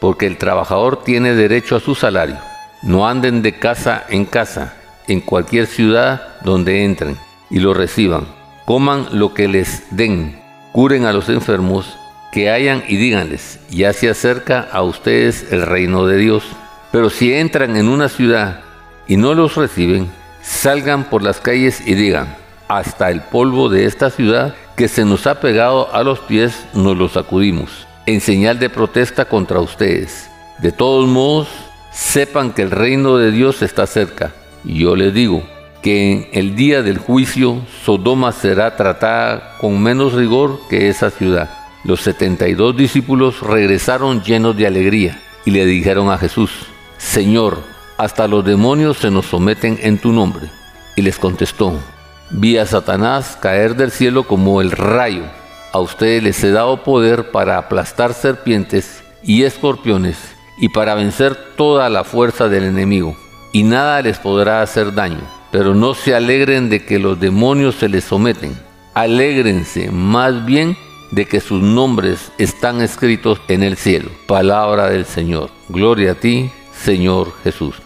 porque el trabajador tiene derecho a su salario. No anden de casa en casa, en cualquier ciudad donde entren y lo reciban. Coman lo que les den, curen a los enfermos que hayan y díganles, ya se acerca a ustedes el reino de Dios. Pero si entran en una ciudad y no los reciben, salgan por las calles y digan, hasta el polvo de esta ciudad que se nos ha pegado a los pies nos lo sacudimos en señal de protesta contra ustedes. De todos modos, sepan que el reino de Dios está cerca. Y yo les digo que en el día del juicio Sodoma será tratada con menos rigor que esa ciudad. Los 72 discípulos regresaron llenos de alegría y le dijeron a Jesús, Señor, hasta los demonios se nos someten en tu nombre. Y les contestó, vi a Satanás caer del cielo como el rayo a ustedes les he dado poder para aplastar serpientes y escorpiones y para vencer toda la fuerza del enemigo, y nada les podrá hacer daño. Pero no se alegren de que los demonios se les someten, alégrense más bien de que sus nombres están escritos en el cielo. Palabra del Señor. Gloria a ti, Señor Jesús.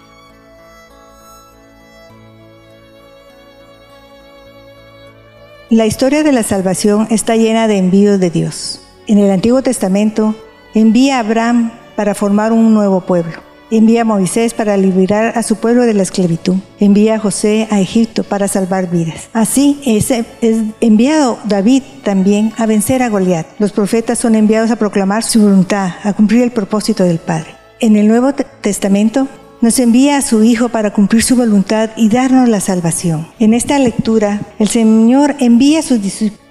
La historia de la salvación está llena de envíos de Dios. En el Antiguo Testamento envía a Abraham para formar un nuevo pueblo. Envía a Moisés para liberar a su pueblo de la esclavitud. Envía a José a Egipto para salvar vidas. Así es, enviado David también a vencer a Goliat. Los profetas son enviados a proclamar su voluntad, a cumplir el propósito del Padre. En el Nuevo Testamento nos envía a su Hijo para cumplir su voluntad y darnos la salvación. En esta lectura, el Señor envía a sus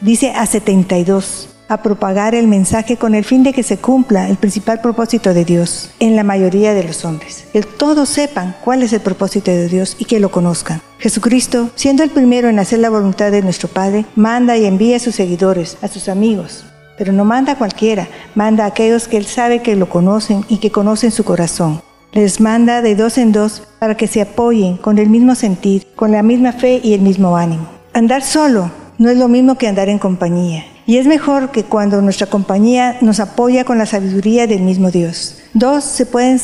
dice a 72 a propagar el mensaje con el fin de que se cumpla el principal propósito de Dios en la mayoría de los hombres. Que todos sepan cuál es el propósito de Dios y que lo conozcan. Jesucristo, siendo el primero en hacer la voluntad de nuestro Padre, manda y envía a sus seguidores, a sus amigos. Pero no manda a cualquiera, manda a aquellos que Él sabe que lo conocen y que conocen su corazón. Les manda de dos en dos para que se apoyen con el mismo sentir, con la misma fe y el mismo ánimo. Andar solo no es lo mismo que andar en compañía. Y es mejor que cuando nuestra compañía nos apoya con la sabiduría del mismo Dios. Dos se pueden,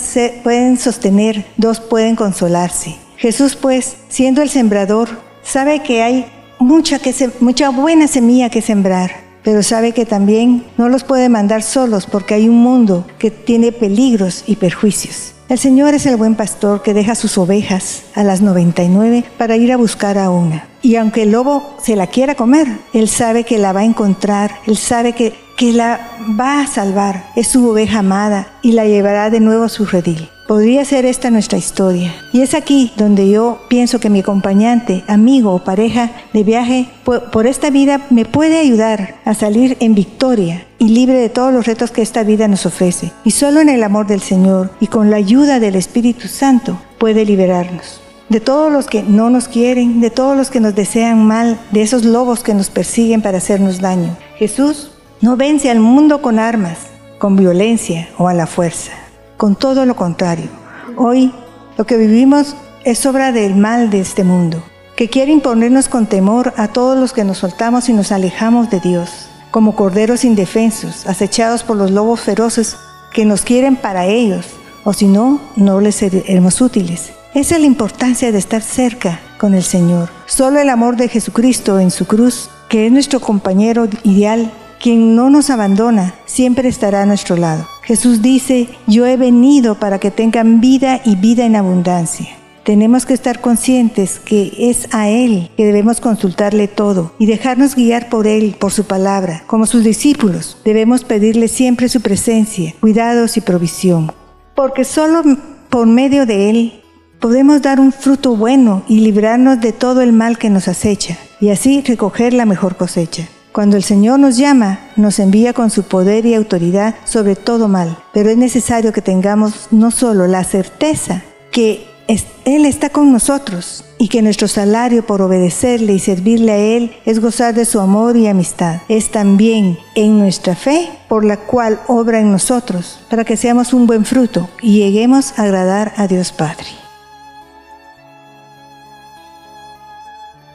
sostener, dos pueden consolarse. Jesús, pues, siendo el sembrador, sabe que hay mucha, que mucha buena semilla que sembrar, pero sabe que también no los puede mandar solos porque hay un mundo que tiene peligros y perjuicios. El Señor es el buen pastor que deja sus ovejas a las 99 para ir a buscar a una. Y aunque el lobo se la quiera comer, Él sabe que la va a encontrar, Él sabe que, que la va a salvar. Es su oveja amada y la llevará de nuevo a su redil. Podría ser esta nuestra historia. Y es aquí donde yo pienso que mi acompañante, amigo o pareja de viaje por esta vida me puede ayudar a salir en victoria y libre de todos los retos que esta vida nos ofrece. Y solo en el amor del Señor y con la ayuda del Espíritu Santo puede liberarnos. De todos los que no nos quieren, de todos los que nos desean mal, de esos lobos que nos persiguen para hacernos daño. Jesús no vence al mundo con armas, con violencia o a la fuerza con todo lo contrario. Hoy lo que vivimos es obra del mal de este mundo, que quiere imponernos con temor a todos los que nos soltamos y nos alejamos de Dios, como corderos indefensos, acechados por los lobos feroces que nos quieren para ellos, o si no, no les seremos útiles. Esa es la importancia de estar cerca con el Señor. Solo el amor de Jesucristo en su cruz, que es nuestro compañero ideal, quien no nos abandona, siempre estará a nuestro lado. Jesús dice, yo he venido para que tengan vida y vida en abundancia. Tenemos que estar conscientes que es a Él que debemos consultarle todo y dejarnos guiar por Él, por su palabra. Como sus discípulos, debemos pedirle siempre su presencia, cuidados y provisión. Porque solo por medio de Él podemos dar un fruto bueno y librarnos de todo el mal que nos acecha y así recoger la mejor cosecha. Cuando el Señor nos llama, nos envía con su poder y autoridad sobre todo mal, pero es necesario que tengamos no solo la certeza que Él está con nosotros y que nuestro salario por obedecerle y servirle a Él es gozar de su amor y amistad. Es también en nuestra fe por la cual obra en nosotros, para que seamos un buen fruto y lleguemos a agradar a Dios Padre.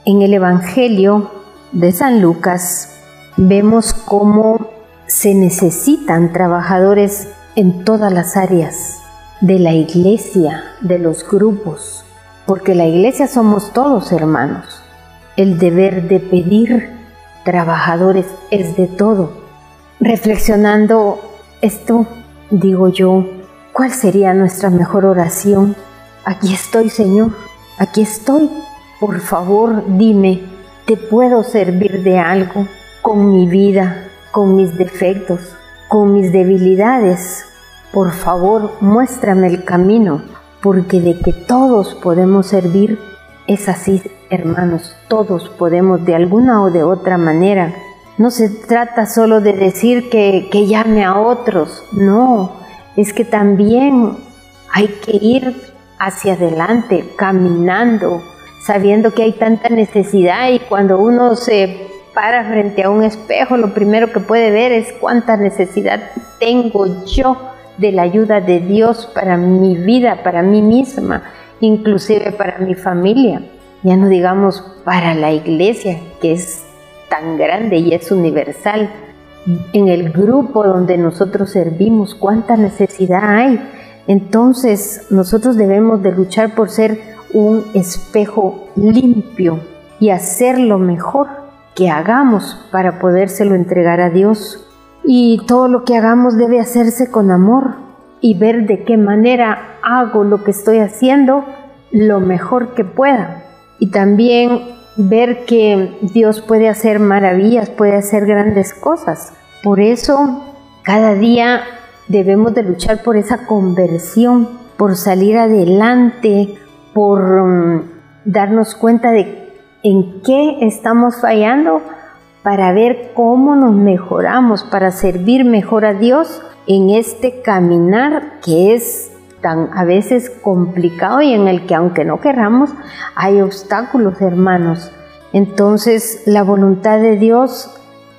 En el Evangelio de San Lucas vemos cómo se necesitan trabajadores en todas las áreas de la iglesia, de los grupos, porque la iglesia somos todos hermanos. El deber de pedir trabajadores es de todo. Reflexionando esto, digo yo, ¿cuál sería nuestra mejor oración? Aquí estoy, Señor, aquí estoy. Por favor, dime te puedo servir de algo con mi vida, con mis defectos, con mis debilidades. Por favor, muéstrame el camino, porque de que todos podemos servir, es así, hermanos, todos podemos de alguna o de otra manera. No se trata solo de decir que, que llame a otros, no, es que también hay que ir hacia adelante, caminando, sabiendo que hay tanta necesidad y cuando uno se para frente a un espejo, lo primero que puede ver es cuánta necesidad tengo yo de la ayuda de Dios para mi vida, para mí misma, inclusive para mi familia. Ya no digamos para la iglesia, que es tan grande y es universal. En el grupo donde nosotros servimos, cuánta necesidad hay. Entonces nosotros debemos de luchar por ser un espejo limpio y hacer lo mejor que hagamos para podérselo entregar a Dios. y todo lo que hagamos debe hacerse con amor y ver de qué manera hago lo que estoy haciendo lo mejor que pueda. Y también ver que Dios puede hacer maravillas, puede hacer grandes cosas. Por eso cada día debemos de luchar por esa conversión, por salir adelante, por mm, darnos cuenta de en qué estamos fallando para ver cómo nos mejoramos, para servir mejor a Dios en este caminar que es tan a veces complicado y en el que aunque no querramos, hay obstáculos, hermanos. Entonces la voluntad de Dios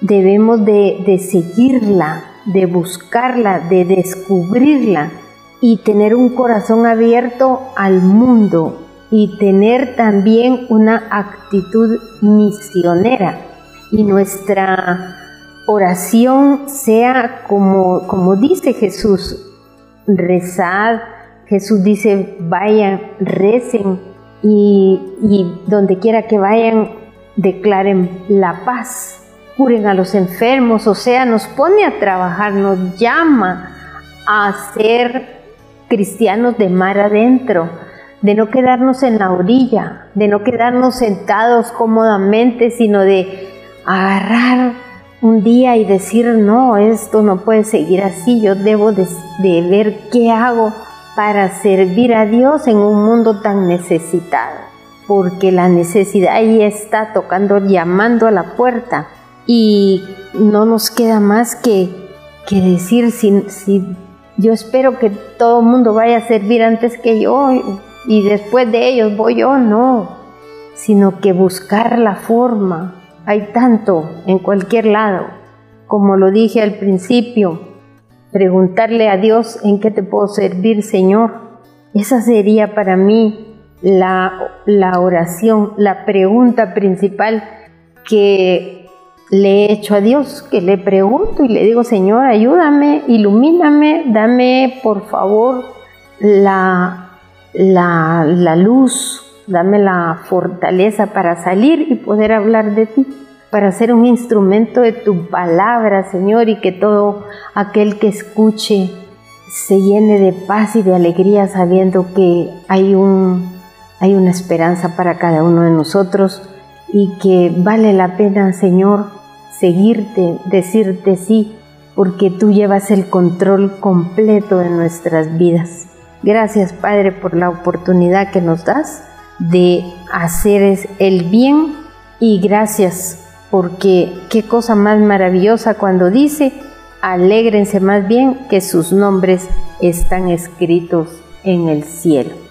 debemos de, de seguirla, de buscarla, de descubrirla y tener un corazón abierto al mundo y tener también una actitud misionera. Y nuestra oración sea como, como dice Jesús, rezad, Jesús dice vayan, recen y, y donde quiera que vayan declaren la paz, curen a los enfermos, o sea, nos pone a trabajar, nos llama a ser cristianos de mar adentro, de no quedarnos en la orilla, de no quedarnos sentados cómodamente, sino de agarrar un día y decir, no, esto no puede seguir así, yo debo de, ver qué hago para servir a Dios en un mundo tan necesitado, porque la necesidad ahí está tocando, llamando a la puerta y no nos queda más que, que decir, si, si yo espero que todo el mundo vaya a servir antes que yo y después de ellos voy yo, no, sino que buscar la forma. Hay tanto en cualquier lado, como lo dije al principio, preguntarle a Dios en qué te puedo servir, Señor. Esa sería para mí la, la oración, la pregunta principal que le he hecho a Dios, que le pregunto y le digo, Señor, ayúdame, ilumíname, dame por favor la la, luz, dame la fortaleza para salir y poder hablar de ti, para ser un instrumento de tu palabra, Señor, y que todo aquel que escuche se llene de paz y de alegría sabiendo que hay, un, hay una esperanza para cada uno de nosotros y que vale la pena, Señor, seguirte, decirte sí, porque tú llevas el control completo de nuestras vidas. Gracias Padre por la oportunidad que nos das de hacer el bien y gracias porque qué cosa más maravillosa cuando dice, alégrense más bien que sus nombres están escritos en el cielo.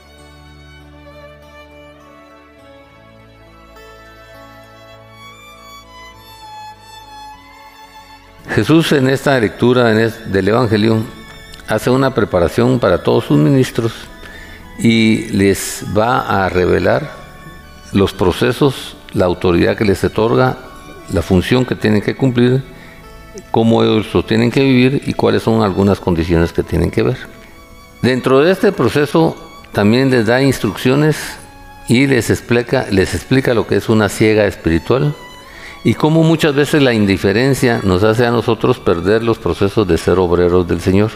Jesús en esta lectura del Evangelio hace una preparación para todos sus ministros y les va a revelar los procesos, la autoridad que les otorga, la función que tienen que cumplir, cómo ellos lo tienen que vivir y cuáles son algunas condiciones que tienen que ver. Dentro de este proceso también les da instrucciones y les explica, les explica lo que es una ciega espiritual y cómo muchas veces la indiferencia nos hace a nosotros perder los procesos de ser obreros del Señor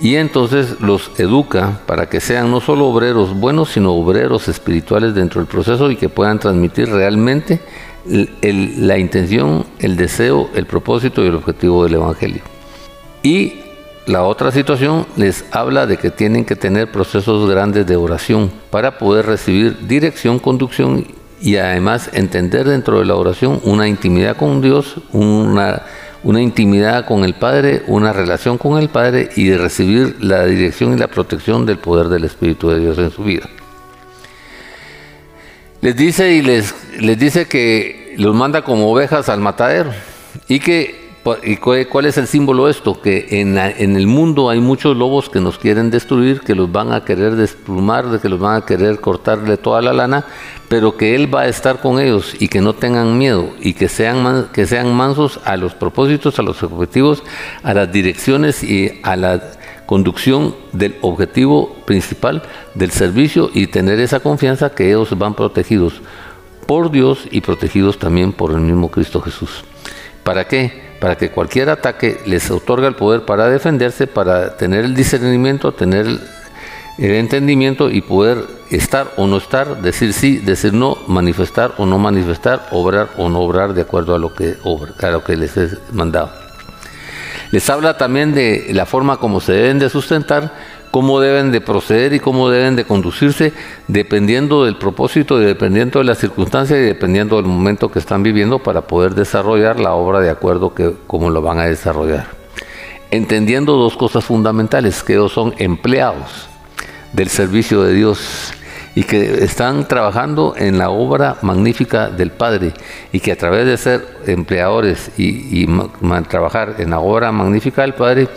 y entonces los educa para que sean no solo obreros buenos, sino obreros espirituales dentro del proceso y que puedan transmitir realmente la intención, el deseo, el propósito y el objetivo del Evangelio. Y la otra situación les habla de que tienen que tener procesos grandes de oración para poder recibir dirección, conducción y además entender dentro de la oración una intimidad con Dios, una una intimidad con el Padre, una relación con el Padre y de recibir la dirección y la protección del poder del Espíritu de Dios en su vida. Les dice y les, les dice que los manda como ovejas al matadero y que ¿Y cuál es el símbolo de esto? Que en, el mundo hay muchos lobos que nos quieren destruir, que los van a querer desplumar, que los van a querer cortarle toda la lana, pero que Él va a estar con ellos y que no tengan miedo y que sean, que sean mansos a los propósitos, a los objetivos, a las direcciones y a la conducción del objetivo principal del servicio y tener esa confianza que ellos van protegidos por Dios y protegidos también por el mismo Cristo Jesús. ¿Para qué? Para que cualquier ataque les otorga el poder para defenderse, para tener el discernimiento, tener el entendimiento y poder estar o no estar, decir sí, decir no, manifestar o no manifestar, obrar o no obrar de acuerdo a lo que, a lo que les he mandado. Les habla también de la forma como se deben de sustentar, cómo deben de proceder y cómo deben de conducirse dependiendo del propósito dependiendo de las circunstancias y dependiendo del momento que están viviendo para poder desarrollar la obra de acuerdo que cómo lo van a desarrollar. Entendiendo dos cosas fundamentales, que ellos son empleados del servicio de Dios y que están trabajando en la obra magnífica del Padre y que a través de ser empleadores y, trabajar en la obra magnífica del Padre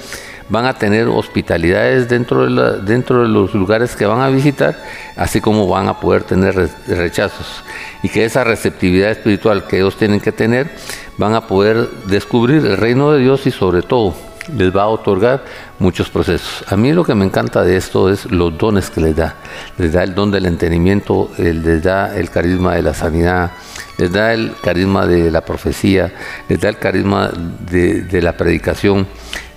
van a tener hospitalidades dentro de, los lugares que van a visitar, así como van a poder tener rechazos. Y que esa receptividad espiritual que ellos tienen que tener van a poder descubrir el reino de Dios y sobre todo les va a otorgar muchos procesos. A mí lo que me encanta de esto es los dones que les da. Les da el don del entendimiento, les da el carisma de la sanidad, les da el carisma de la profecía, les da el carisma de, la predicación.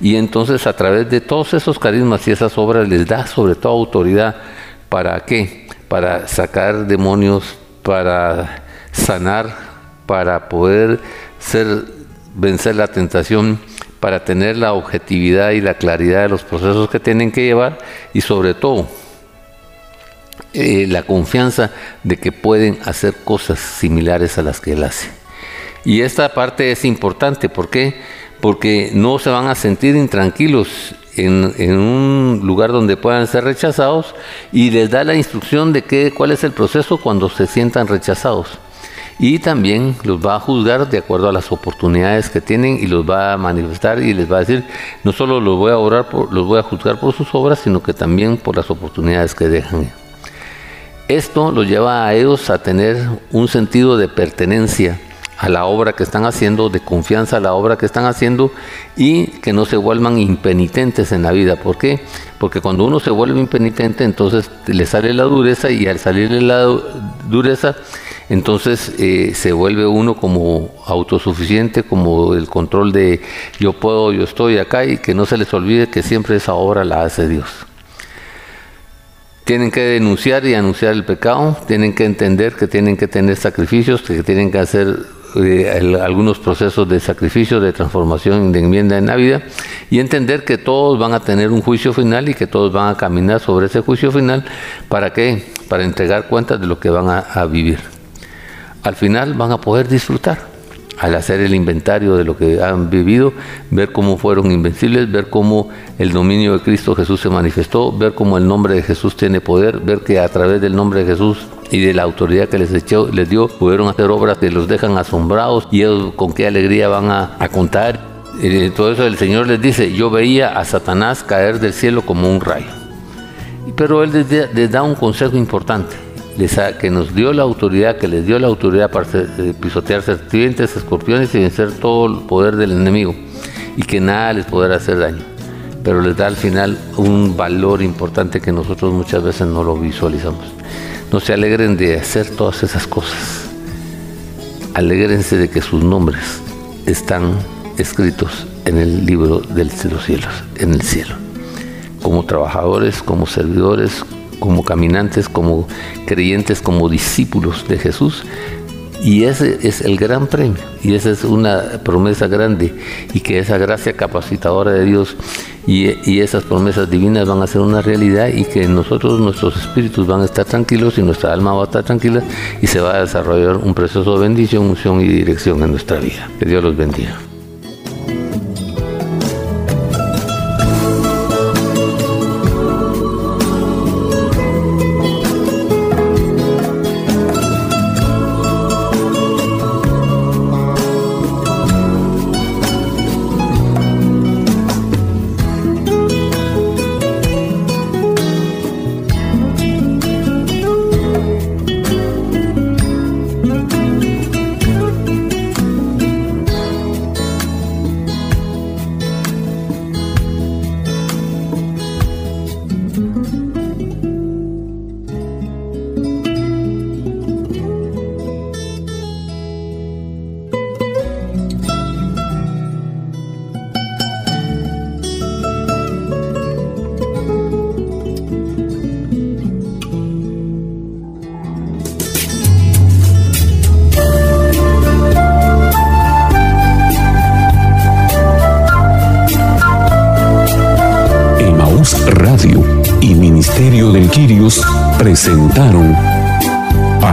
Y entonces a través de todos esos carismas y esas obras les da sobre todo autoridad. ¿Para qué? Para sacar demonios, para sanar, para poder ser, vencer la tentación para tener la objetividad y la claridad de los procesos que tienen que llevar y sobre todo eh, la confianza de que pueden hacer cosas similares a las que él hace. Y esta parte es importante, ¿por qué? Porque no se van a sentir intranquilos en, en, un lugar donde puedan ser rechazados y les da la instrucción de qué, cuál es el proceso cuando se sientan rechazados y también los va a juzgar de acuerdo a las oportunidades que tienen y los va a manifestar y les va a decir, no solo los voy a orar, por, los voy a juzgar por sus obras, sino que también por las oportunidades que dejan. Esto los lleva a ellos a tener un sentido de pertenencia a la obra que están haciendo, de confianza a la obra que están haciendo y que no se vuelvan impenitentes en la vida. ¿Por qué? Porque cuando uno se vuelve impenitente, entonces le sale la dureza y al salirle la dureza, entonces eh, se vuelve uno como autosuficiente, como el control de yo puedo, yo estoy acá y que no se les olvide que siempre esa obra la hace Dios. Tienen que denunciar y anunciar el pecado, tienen que entender que tienen que tener sacrificios, que tienen que hacer eh, algunos procesos de sacrificio, de transformación, de enmienda en la vida y entender que todos van a tener un juicio final y que todos van a caminar sobre ese juicio final. ¿Para qué? Para entregar cuentas de lo que van a vivir al final van a poder disfrutar al hacer el inventario de lo que han vivido, ver cómo fueron invencibles, ver cómo el dominio de Cristo Jesús se manifestó, ver cómo el nombre de Jesús tiene poder, ver que a través del nombre de Jesús y de la autoridad que les, echó, les dio, pudieron hacer obras que los dejan asombrados y ellos con qué alegría van a, contar. Todo eso el Señor les dice, yo veía a Satanás caer del cielo como un rayo. Pero Él les da un consejo importante que nos dio la autoridad, que les dio la autoridad para eh, pisotear serpientes, escorpiones y vencer todo el poder del enemigo y que nada les podrá hacer daño. Pero les da al final un valor importante que nosotros muchas veces no lo visualizamos. No se alegren de hacer todas esas cosas. Alégrense de que sus nombres están escritos en el libro de los cielos, en el cielo. Como trabajadores, como servidores, como caminantes, como creyentes, como discípulos de Jesús. Y ese es el gran premio, y esa es una promesa grande, y que esa gracia capacitadora de Dios y, esas promesas divinas van a ser una realidad y que nosotros, nuestros espíritus van a estar tranquilos y nuestra alma va a estar tranquila y se va a desarrollar un de bendición, unción y dirección en nuestra vida. Que Dios los bendiga.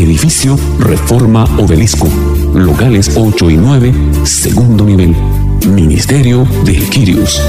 edificio Reforma Obelisco, locales 8 y 9, segundo nivel, Ministerio del Quirios.